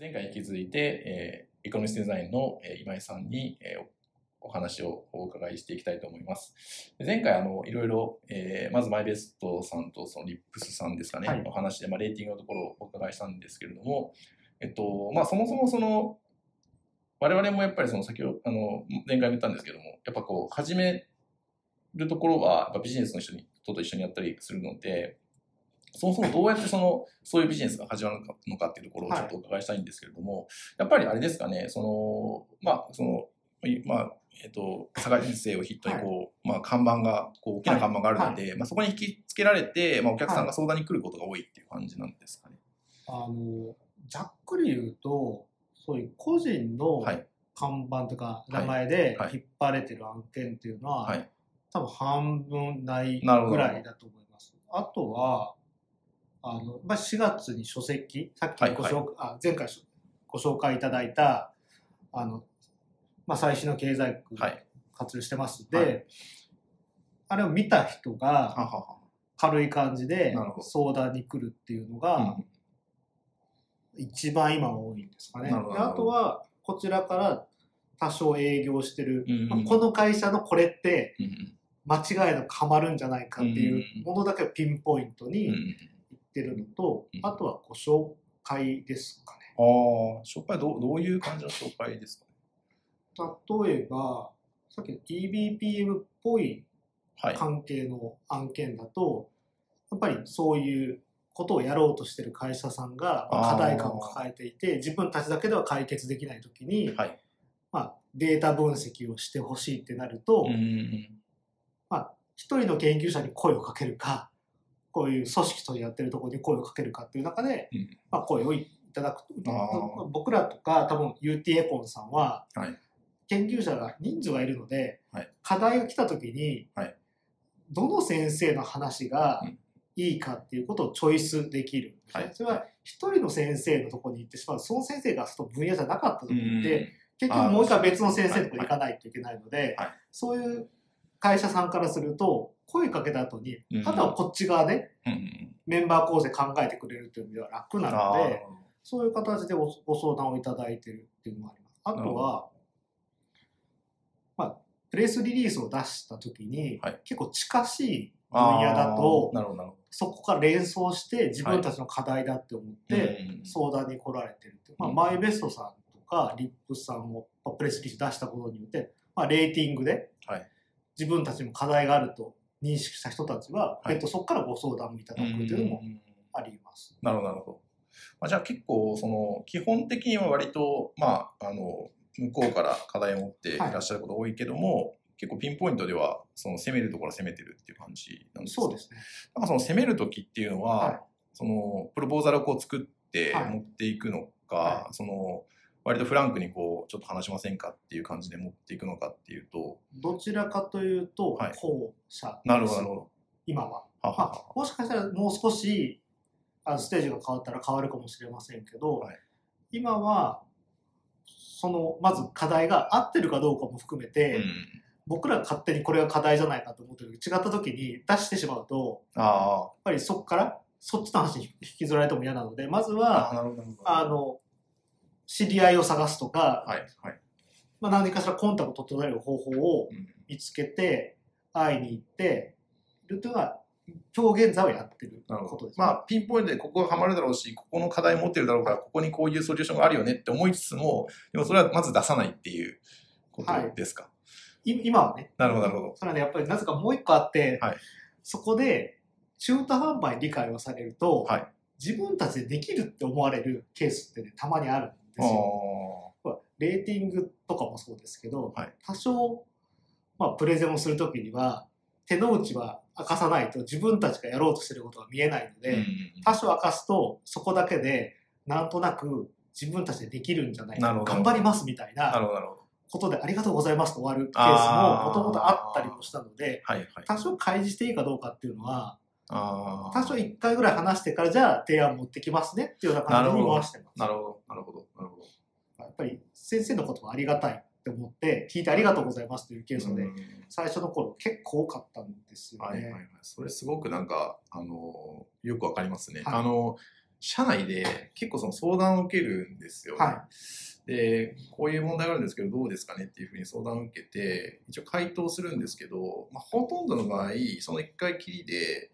前回に引き続いて、えー、エコノミスデザインの、えー、今井さんに、えー、お話をお伺いしていきたいと思います。前回、あの、いろいろ、えー、まずマイベストさんとそのリップスさんですかね、はい、お話で、まあ、レーティングのところをお伺いしたんですけれども、えっと、まあ、そもそもその、我々もやっぱりその先ほど、あの、前回も言ったんですけども、やっぱこう、始めるところは、やっぱビジネスの人に、人と一緒にやったりするので、そもそもどうやってその、そういうビジネスが始まるのかっていうところをちょっとお伺いしたいんですけれども、はい、やっぱりあれですかね、その、まあ、その、まあ、えっ、ー、と、佐賀人生を筆頭にこう、はい、まあ、看板が、こう、大きな看板があるので、はい、まあ、そこに引きつけられて、まあ、お客さんが相談に来ることが多いっていう感じなんですかね。あの、ざっくり言うと、そういう個人の看板とか名前で引っ張られてる案件っていうのは、多分半分ないぐらいだと思います。あとは、あの、まあ、4月に書籍、さっきご紹、はいはい、あ前回ご紹介いただいた、あの、まあ、最新の経済学活用してますで、はい、あれを見た人が軽い感じで相談に来るっていうのが、一番今多いんですかね。あとは、こちらから多少営業してる、まあ、この会社のこれって、間違いのかまるんじゃないかっていうものだけをピンポイントにってるのと、うん、あとはご紹介ですかね。ああ、紹介どうどういう感じの紹介ですかね？例えば、さっきの EBPM っぽい関係の案件だと、やっぱりそういうことをやろうとしてる会社さんが課題感を抱えていて、自分たちだけでは解決できないときに、はい、まあ、データ分析をしてほしいってなると、まあ、一人の研究者に声をかけるか、こういう組織とやってるところに声をかけるかっていう中で、うん、まあ、声をいただくと。僕らとか多分 UT エコンさんは、研究者が人数がいるので、はい、課題が来た時に、はい、どの先生の話がいいかっていうことをチョイスできる、はい、それは一人の先生のところに行ってしまう。その先生がその分野じゃなかった時って、結局もう一回別の先生のところに行かないといけないので、そういう会社さんからすると声かけた後に、あとはこっち側で、メンバー構成考えてくれるっていう意味では楽なので、そういう形でご相談をいただいてるっていうのがあります。あとは、まあ、プレスリリースを出した時に、はい、結構近しい分野だと、そこから連想して自分たちの課題だって思って相談に来られてるって、まあ、マイベストさんとかリップさんもプレスリリース出したことによって、まあ、レーティングで自分たちも課題があると認識した人たちは、はい、えっと、そこからご相談いただくというのもあります。なるほど、なるほど。まあ、じゃあ結構、その、基本的には割と、まあ、あの、向こうから課題を持ってい。らっしゃること多いけども、はい、結構ピンポイントでは、その攻めるところは攻めてるっていう感じなんですかそうですね。なんかその攻めるときっていうのは、はい、その、プロポーザルをこう作って持っていくのか、その、割とフランクにこうちょっと話しませんかっていう感じで持っていくのかっていうと。どちらかというと後者なるほどなるほど。今は。ははまあ、もしかしたらもう少しあのステージが変わったら変わるかもしれませんけど、はい、今はそのまず課題が合ってるかどうかも含めて、うん、僕ら勝手にこれが課題じゃないかと思ってる違った時に出してしまうとやっぱりそこからそっちの話に引きずられても嫌なのでまずはあの知り合いを探すとか、はいはい、まあ、何かしらコンタクトを取れる方法を見つけて、会いに行っているというのは、今日現在はやってることです、ね、まあ、ピンポイントでここがハマるだろうし、ここの課題持ってるだろうから、ここにこういうソリューションがあるよねって思いつつも、でもそれはまず出さないっていうことですか？はい、今はね。なるほど、なるほど。それはね、やっぱりなぜかもう一個あって、はい、そこで中途半端に理解をされると、はい、自分たちでできるって思われるケースってね、たまにあるですよ。レーティングとかもそうですけど、はい、多少、まあ、プレゼンをするときには、手の内は明かさないと自分たちがやろうとしてることが見えないので、うん。うんうん、多少明かすと、そこだけで、なんとなく自分たちでできるんじゃないか、頑張りますみたいなことでありがとうございますと終わるケースももともとあったりもしたので、はいはい、多少開示していいかどうかっていうのは、多少1回ぐらい話してからじゃあ提案持ってきますねっていうような感じに回してます。なるほど、なるほど、ぱり先生のこともありがたいって思って聞いてありがとうございますというケースで最初の頃結構多かったんですよね。はいはいはい、それすごくなんかあのよくわかりますね。はい、あの社内で結構その相談を受けるんですよね。はで、こういう問題があるんですけど、どうですかねっていうふうに相談を受けて、一応回答するんですけど、まあ、ほとんどの場合、その一回きりで、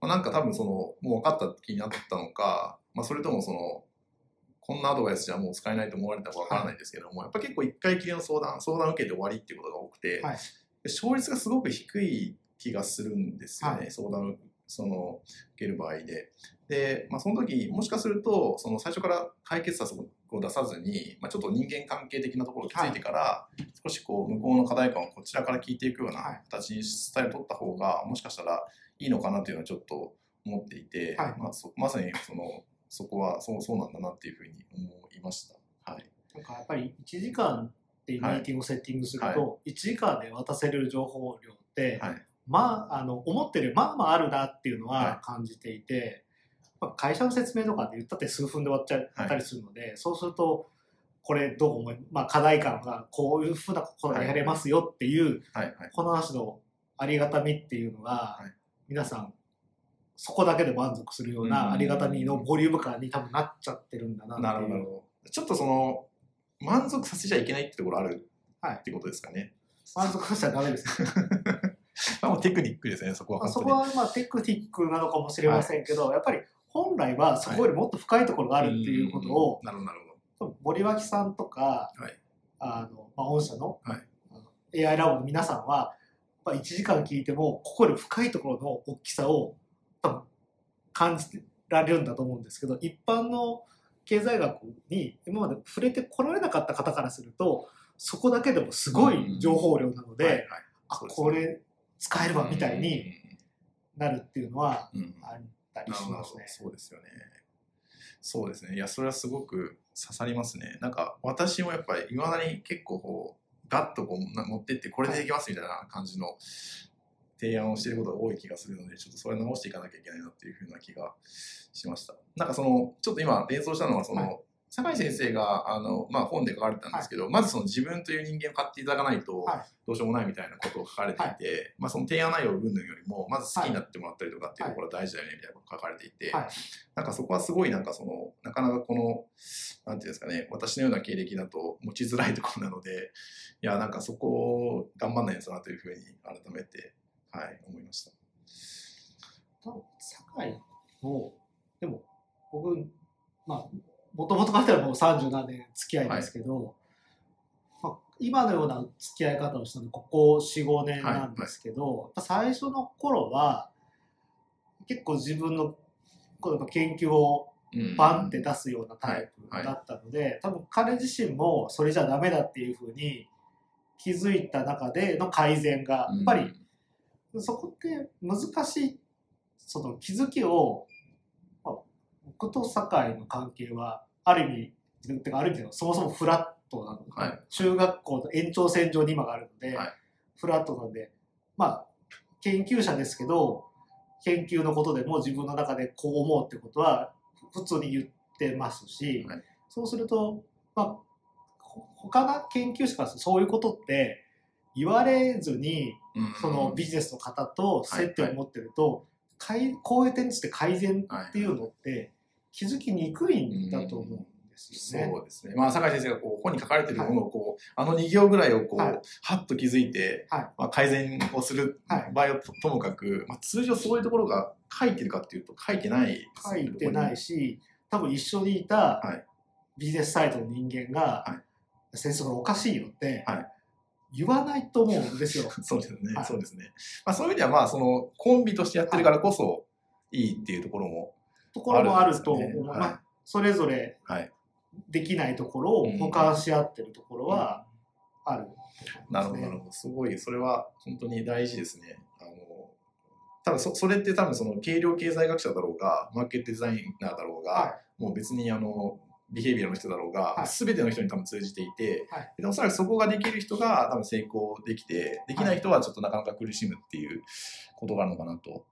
まあ、なんか多分その、もう分かった気になったのか、まあ、それともその、こんなアドバイスじゃもう使えないと思われたかわからないですけども、やっぱ結構一回きりの相談、相談を受けて終わりっていうことが多くて、はい。勝率がすごく低い気がするんですよね、はい。相談をその受ける場合で。で、まあ、その時もしかするとその最初から解決策を出さずに、まあ、ちょっと人間関係的なところを気づいてから、少しこう向こうの課題感をこちらから聞いていくようなはい。形にスタイルを取った方がもしかしたらいいのかなというのはちょっと思っていて、はい。まあ、そまさにそのそこはそうそうなんだなっていうふうに思いました。はい、なんかやっぱり1時間っていうミーティングをセッティングすると、は1時間で渡せる情報量って、はい。まあ、あの思ってるまあまああるなっていうのはい。は感じていて、まあ、会社の説明とかで言ったって数分で終わっちゃったりするので、そうするとこれどう思い、まあ、課題感がこういうふうなことがやれますよっていう、はい。はい。この話のありがたみっていうのが、はい。皆さんそこだけで満足するよううんなありがたみのボリューム感に多分なっちゃってるんだなっていう。なるほど。ちょっとその満足させちゃいけないってところあるはいってことですかね。満足させちゃダメですね。まあテクニックですね、そこはまあ、そ。こはまあテクニックなのかもしれませんけど、やっぱり本来はそこよりもっと深いところがあるっていうことを、うんなるほど、なるほ森脇さんとか、はいあのまあ、御社の,、はい AI ラボの皆さんは、まあ、1時間聞いてもここより深いところの大きさを多分感じられるんだと思うんですけど一般の経済学に今まで触れてこられなかった方からするとそこだけでもすごい情報量なのど。で、あこれ使えるわみたいになるっていうのはあったりしますね。そうですよね。そうですね。いや、それはすごく刺さりますね。なんか、私もやっぱり、いまだに結構こう、ガッとこうな持ってって、これでできますみたいな感じの提案をしていることが多い気がするので、ちょっとそれ直していかなきゃいけないなっていうふうな気がしました。なんかその、ちょっと今連想したのは、その、はい。酒井先生があの、まあ、本で書かれてたんですけど、まずその自分という人間を買っていただかないとはい。どうしようもないみたいなことを書かれていて、まあ、その提案内容云々よりもまず好きになってもらったりとかっていうところが大事だよねみたいなことが書かれていて、はい。なんかそこはすごいなんかそのなかなかこのなんていうんですかね私のような経歴だと持ちづらいところなのでいやなんかそこを頑張んないんですなというふうに改めて、はい、思いました。多分堺もでも僕まあもともとからったらもう30何年付き合いですけど、まあ、今のような付き合い方をしたのここ45年なんですけど、やっぱ最初の頃は結構自分の研究をうんバンって出すようなタイプはいだったので、多分彼自身もそれじゃダメだっていうふうに気づいた中での改善がやっぱり、そこって難しいその気づきを、まあ、僕と酒井の関係はある意味てかある意味そもそもフラットなので、はい。中学校の延長線上に今があるので、はい。フラットなんでまあ研究者ですけど研究のことでも自分の中でこう思うってことは普通に言ってますし、はい。そうすると、まあ、ほ他の研究者からそういうことって言われずにうん。そのビジネスの方と接点を持ってると、こういう点について改善っていうのって気づきにくいんだと思うんですよね。そうですね。まあ、酒井先生がこう本に書かれてるものをこう、あの2行ぐらいをこう、はい。はっと気づいて、はい。まあ、改善をするはい。場合はとともかく、まあ、通常そういうところが書いてるかっていうと書いてないです書いてないし多分一緒にいたはい。ビジネスサイトの人間がは「先生それおかしいよ」ってはい言わないと思うんですよ。そうですね、はいそうですね。まあ、そういう意味では、まあ、その、コンビとしてやってるからこそ、いいっていうところも、ところもあると思う、まあ、それぞれはい。できないところを補完し合ってるところはある、なるほど、なるほど。すごい、それは本当に大事ですね。あの、多分そそれって多分その軽量経済学者だろうが、マーケットデザイナーだろうが、はもう別にあの、ビヘイビアの人だろうが、はい。すべての人に多分通じていて、はい。でおそらくそこができる人が多分成功できて、できない人はちょっとなかなか苦しむっていうことがあるのかなと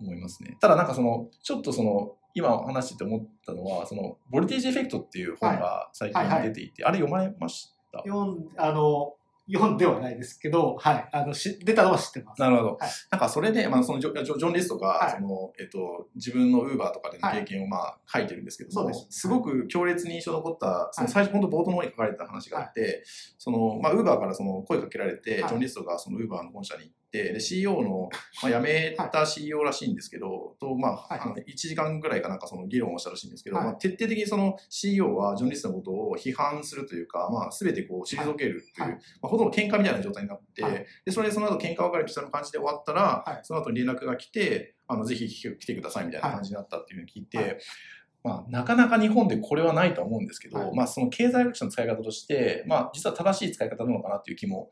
思いますね。ただなんかその、ちょっとその、今話してて思ったのは、その、ボルテージエフェクトっていう本が最近出ていて、あれ読まれました？い、読んあの読んではないですけど、はい、あのし出たのは知ってます。なるほど。はい、なんかそれで、まあ、そのジョジョン・リストが、はい、そのえっと、自分のウーバーとかでの経験を、まあ、書いてるんですけども、す。すごく強烈に印象に残った、その最初、本当冒頭の方に書かれた話があって、そのまあ、ウーバーからその声かけられて、ジョン・リストがそのウーバーの本社に行って、で CEO の、まあ、辞めた CEO らしいんですけど、とまあ、あの1時間ぐらいかなんかその議論をしたらしいんですけど、まあ、徹底的にその CEO はジョン・リストのことを批判するというか、まあ、全てこう退けるという、まあ、ほとんど喧嘩みたいな状態になって、はい、でそれでその後喧嘩別れしたの感じで終わったら、はい、その後連絡が来てあのぜひ来てくださいみたいな感じになったっていうふうに聞いて、まあ、なかなか日本でこれはないとは思うんですけど、はい、まあ、その経済学者の使い方として、まあ、実は正しい使い方なのかなっていう気も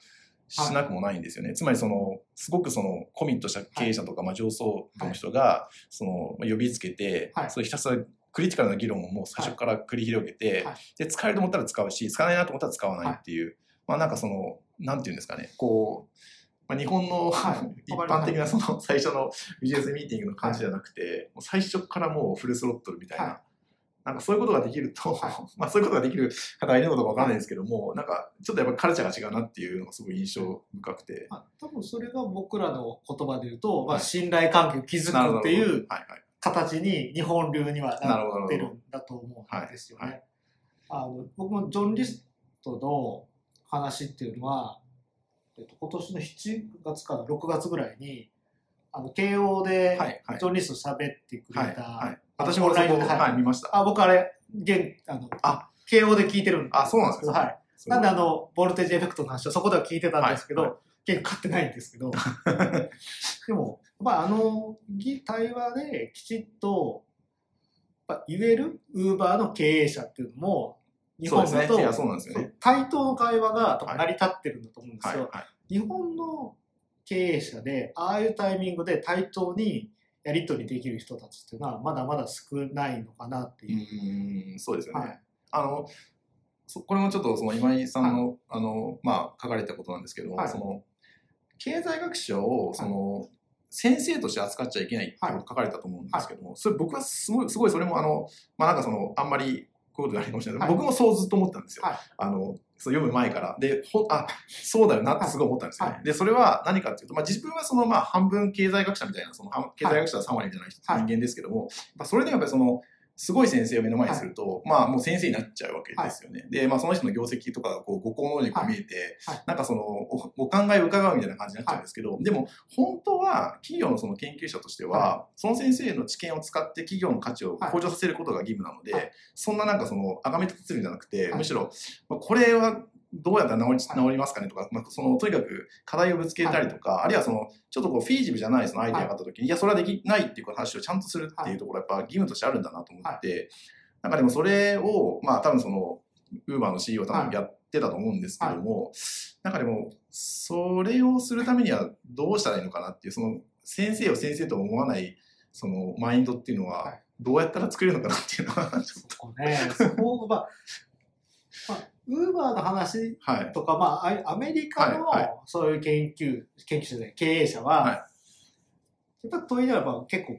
しなくもないんですよね。はい、つまりそのすごくそのコミットした経営者とか、まあ、上層部の人がその呼びつけて、はい、それひたすらクリティカルな議論をもう最初から繰り広げて、で使えると思ったら使うし使わないなと思ったら使わないっていう、まあなんかそのなんていうんですかねこうまあ、日本の、はい、一般的なその最初のビジネスミーティングの感じじゃなくて、もう最初からもうフルスロットルみたいな、はい、なんかそういうことができると、はい、まあそういうことができる方がいるのかわかんないですけども、なんかちょっとやっぱカルチャーが違うなっていうのがすごい印象深くて。まあ、多分それが僕らの言葉で言うと、まあ、信頼関係を築くっていう形に日本流にはなってるんだと思うんですよね。あの僕もジョン・リストの話っていうのは、えっと、今年の7月から6月ぐらいに、あの、慶応で、ジョン・リスト喋ってくれた、はいはい、私もそこ、はい、見ました。あ、僕あれ、現、あの、あ、慶応で聞いてるんです。あ、そうなんですけど、はい。なんであの、ボルテージエフェクトの話をそこでは聞いてたんですけど、はい。はい、結構買ってないんですけど、でも、まあ、あの、対話できちっと、言えるウーバーの経営者っていうのも、日本だと、対等の会話が成り立ってるんだと思うんですよ。日本の経営者で、ああいうタイミングで対等にやり取りできる人たちっていうのは、まだまだ少ないのかなっていう。うんそうですよね。はい、あのこれもちょっとその今井さんのはい、あのまあ、書かれたことなんですけど、はい、その経済学者をその、先生として扱っちゃいけないって書かれたと思うんですけども、それ僕はすごいすごいそれもあの、まあ、なんかそのあんまりこういうことがあるかもしれない、はい、僕もそうずっと思ったんですよ。はい、あのそう読む前から。で、ほあ、そうだよなってすごい思ったんですよね。はい、で、それは何かっていうと、まあ、自分はその、まあ、半分経済学者みたいな、その、経済学者は3割じゃない人、人間ですけども、それでやっぱりその、すごい先生を目の前にすると、はい、まあもう先生になっちゃうわけですよね。はい、で、まあその人の業績とか、こう、ご行能力が見えて、はい、なんかそのお、お考えを伺うみたいな感じになっちゃうんですけど、でも本当は企業のその研究者としては、その先生の知見を使って企業の価値を向上させることが義務なので、そんななんかその、あがめ立てるんじゃなくて、むしろ、まあ、これはどうやったら治り治りますかねとか、まあ、そのとにかく課題をぶつけたりとか、はい、あるいはそのちょっとこうフィージブじゃないそのアイデアがあった時に、はい、いやそれはできないっていう話をちゃんとするっていうところはやっぱ義務としてあるんだなと思って、はい、なんかでもそれをまあ多分そのウーバーの CEO は多分やってたと思うんですけども、なんかでもそれをするためにはどうしたらいいのかなっていうその先生を先生と思わないそのマインドっていうのはどうやったら作れるのかなっていうのはちょっと。ね、そこウーバーの話とか、はい、まあ、アメリカのそういう研究、研究者で経営者は、はい、やっぱ問いならば結構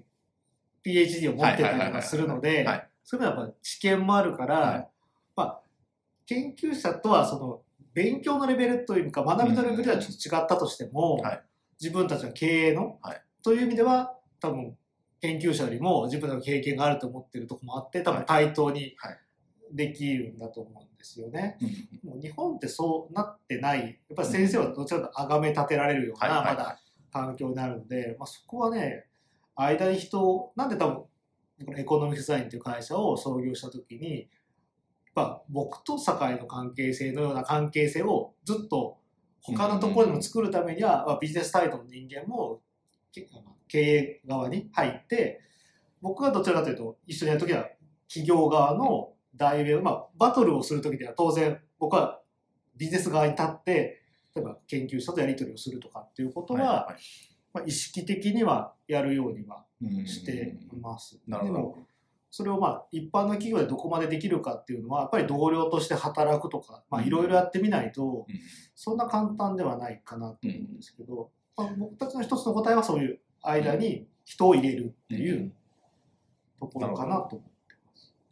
PhD を持ってたりとかするので、そういうのはやっぱ知見もあるから、はい、まあ、研究者とはその勉強のレベルというか学びのレベルではちょっと違ったとしても、はい、自分たちの経営の、はい、という意味では多分研究者よりも自分の経験があると思ってるところもあって多分対等にできるんだと思うんですよね。もう日本ってそうなってない、やっぱり先生はどちらかと崇め立てられるような、まだ環境になるので、まあ、そこはね、間に人、なんで多分、このエコノミックデザインという会社を創業したときに、まあ、僕と堺の関係性のような関係性をずっと他のところでも作るためには、まあ、ビジネスサイトの人間も経営側に入って、僕はどちらかというと、一緒にやるときは企業側の代弁、まあ、バトルをするときには当然僕はビジネス側に立って、例えば研究者とやり取りをするとかっていうことは、はいはい、まあ、意識的にはやるようにはしています。なるほど。それをまあ一般の企業でどこまでできるかっていうのはやっぱり同僚として働くとかいろいろやってみないとそんな簡単ではないかなと思うんですけど、まあ、僕たちの一つの答えはそういう間に人を入れるっていうところかなと。思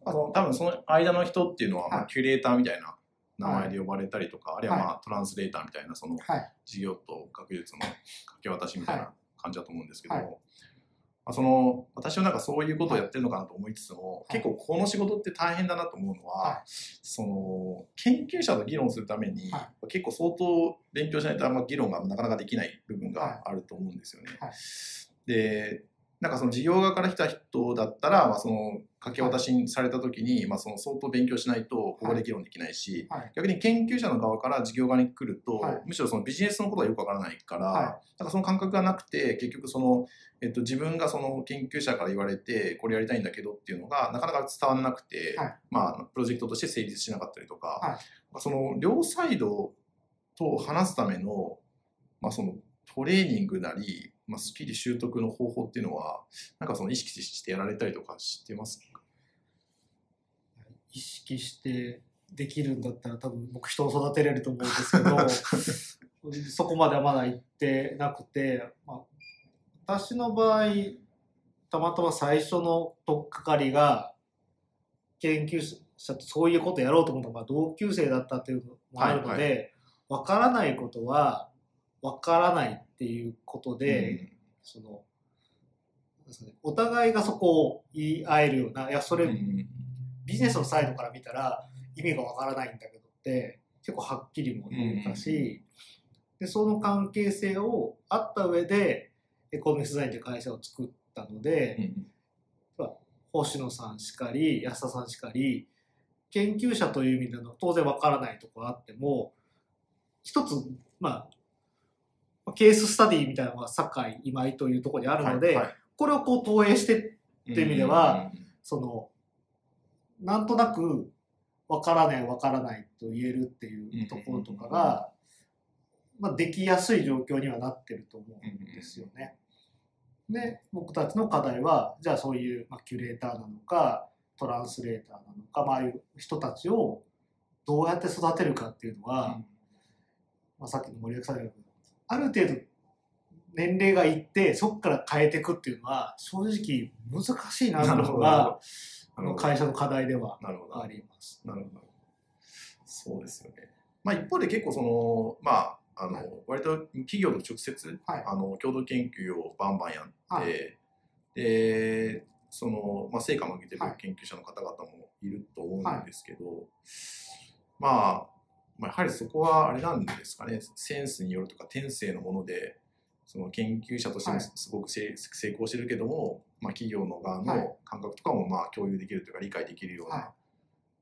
あの多分その間の人っていうのは、まあ、キュレーターみたいな名前で呼ばれたりとか、あるいはまあトランスレーターみたいなそのはい。事業と学術の掛け渡しみたいはな感じだと思うんですけど、はい。まあ、その私はなんかそういうことをやってるのかなと思いつつも、はい。結構この仕事って大変だなと思うのは、はい。その研究者と議論するために、は結構相当勉強しないとあんま議論がなかなかできない部分はい。があると思うんですよね。はい。でなんかその事業側から来た人だったら、まあ、その掛け渡しされた時に、まあ、その相当勉強しないとここで議論できないし、はい。逆に研究者の側から事業側に来ると、はい。むしろそのビジネスのことがよくわからないから、はい。なんかその感覚がなくて結局その、えっと、自分がその研究者から言われてこれやりたいんだけどっていうのがなかなか伝わらなくて、はい。まあ、プロジェクトとして成立しなかったりとか、はい。その両サイドと話すための,、まあそのトレーニングなり、まあ、スキル習得の方法っていうのはなんかその意識してやられたりとかしてますか？意識してできるんだったら多分僕人を育てれると思うんですけど そこまではまだ行ってなくて、まあ、私の場合たまたま最初の取っかかりが研究者とそういうことやろうと思ったのが同級生だったっていうのもあるので、わからないことはわからないっていうことで、そのそうね。お互いがそこを言い合えるようないやそれ、うん。ビジネスのサイドから見たら意味がわからないんだけどって結構はっきりも言えたし、でその関係性をあった上でエコノミクスデザインという会社を作ったので、うん。星野さんしかり安田さんしかり研究者という意味での当然わからないところあっても一つまあケーススタディみたいなのが堺今井というところにあるので、はいはい。これをこう投影してっていう意味ではうんそのなんとなくわからないわからないと言えるっていうところとかが、まあ、できやすい状況にはなってると思うんですよね。で僕たちの課題はじゃあそういう、まあ、キュレーターなのかトランスレーターなのか、まあああいう人たちをどうやって育てるかっていうのは、まあ、さっきの森脇さんがある程度年齢がいってそこから変えていくっていうのは正直難しいなというのがあの会社の課題ではあります。なるほど。そうですよね。まあ一方で結構その、まあ、あの、はい。割と企業と直接、はい。あの、共同研究をバンバンやって、はい。で、その、まあ成果も上げてるはい。研究者の方々もいると思うんですけど、まあ、まあ、やはりそこはあれなんですかね、センスによるとか天性のもので、その研究者としてもはい。すごく成成功してるけども、まあ、企業の側はい。の感覚とかもまあ共有できるというか理解できるような、は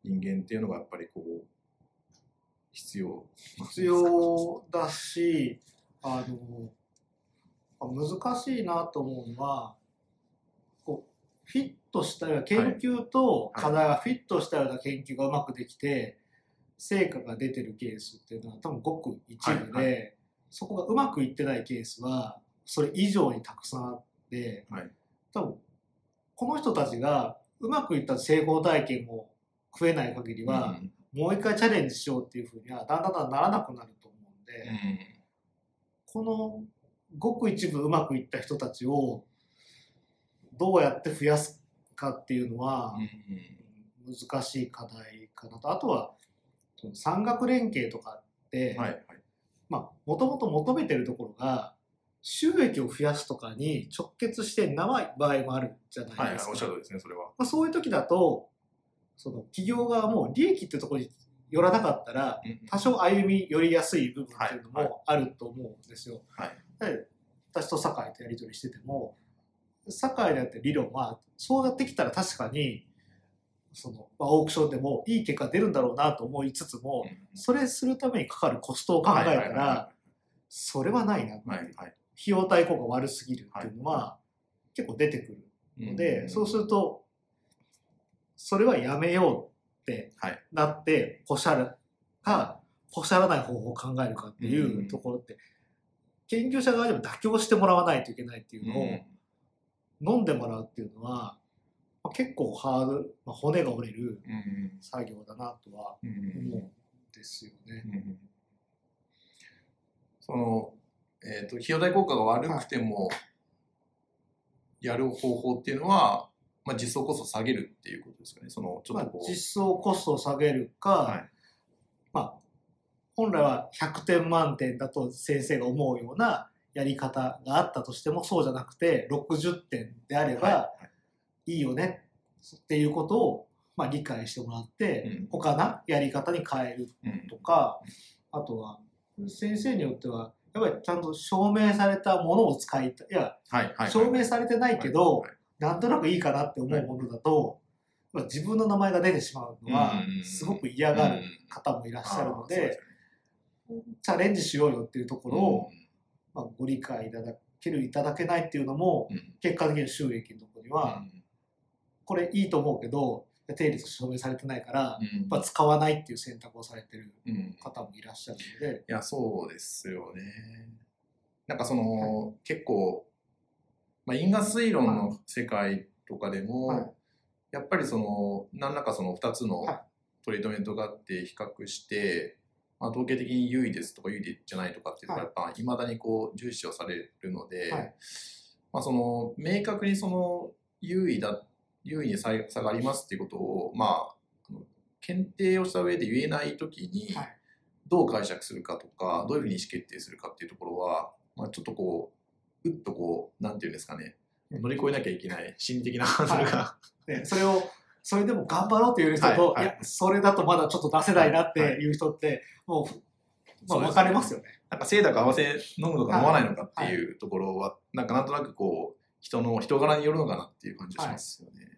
人間っていうのがやっぱりこう必要必要だしあの難しいなと思うのはこうフィットしたような研究と課題がフィットしたような研究がうまくできて、成果が出てるケースっていうのは多分ごく一部で、はいはそこがうまくいってないケースはそれ以上にたくさんあって、はい。多分この人たちがうまくいった成功体験を増えない限りは、うん。もう一回チャレンジしようっていうふうにはだんだんだんならなくなると思うんで、このごく一部うまくいった人たちをどうやって増やすかっていうのは難しい課題かなと。あとは産学連携とかって、はいはい。まあもともと求めてるところが収益を増やすとかに直結してない場合もあるじゃないですか。はいはいおっしゃるですねそれは。まあ、そういう時だとその企業側も利益ってところに寄らなかったら多少歩み寄りやすい部分っていうのはいもあると思うんですよ。はい。で私と酒井とやり取りしてても酒井であって理論はそうやってきたら確かにその、まあ、オークションでもいい結果出るんだろうなと思いつつもそれするためにかかるコストを考えたらそれはないなはいはい。費用対効果悪すぎるっていうのは結構出てくるので、そうするとそれはやめようってはい。なってポシャるかポシャらない方法を考えるかっていうところって、研究者側でも妥協してもらわないといけないっていうのを飲んでもらうっていうのは、まあ、結構ハードル、まあ、骨が折れる作業だなとは思うんですよね。その、えー、と費用対効果が悪くてもやる方法っていうのは、まあ、実装コストを下げるっていうことですかね。そのちょっまあとこう、、実装コストを下げるか、はい。まあ、本来は100点満点だと先生が思うようなやり方があったとしてもそうじゃなくて60点であればいいよね。っていうことをまあ理解してもらって、うん。他なやり方に変えるうん。とかあとは先生によってはやっぱりちゃんと証明されたものを使いたい。いやはいはい。証明されてないけど、はいなんとなくいいかなって思うものだと、まあ自分の名前が出てしまうのはうんすごく嫌がる方もいらっしゃるので、チャレンジしようよっていうところを、まあ、ご理解いただけるいただけないっていうのもうん。うん結果的に収益のところには、これいいと思うけど定率証明されてないから、やうん。っぱ使わないっていう選択をされてるうん。い方もいらっしゃるので、や、そうですよね。なんかその、結構、まあ、因果推論の世界とかでも、はい。やっぱりその、何らかその2つのはい。トリートメントがあって比較して、まあ、統計的に優位ですとか優位じゃないとかっていうのがやっぱいまだにこう重視をされるので、はい。まあ、その明確にその優位だ優位に差差がありますっていうことをまあ検定をした上で言えないときにはい。どう解釈するかとかどういうふうに意思決定するかっていうところは、まあ、ちょっとこううっとこうなんていうんですかね。乗り越えなきゃいけない心理的なハードルが、でそれをそれでも頑張ろうっていう人と、はいはい。いやそれだとまだちょっと出せないなってい。う人って、もう、まあ、分かれますよね。なんか清濁合わせ飲むのか飲まないのかっていうところは、なんかなんとなくこう人の人柄によるのかなっていう感じがしますよね。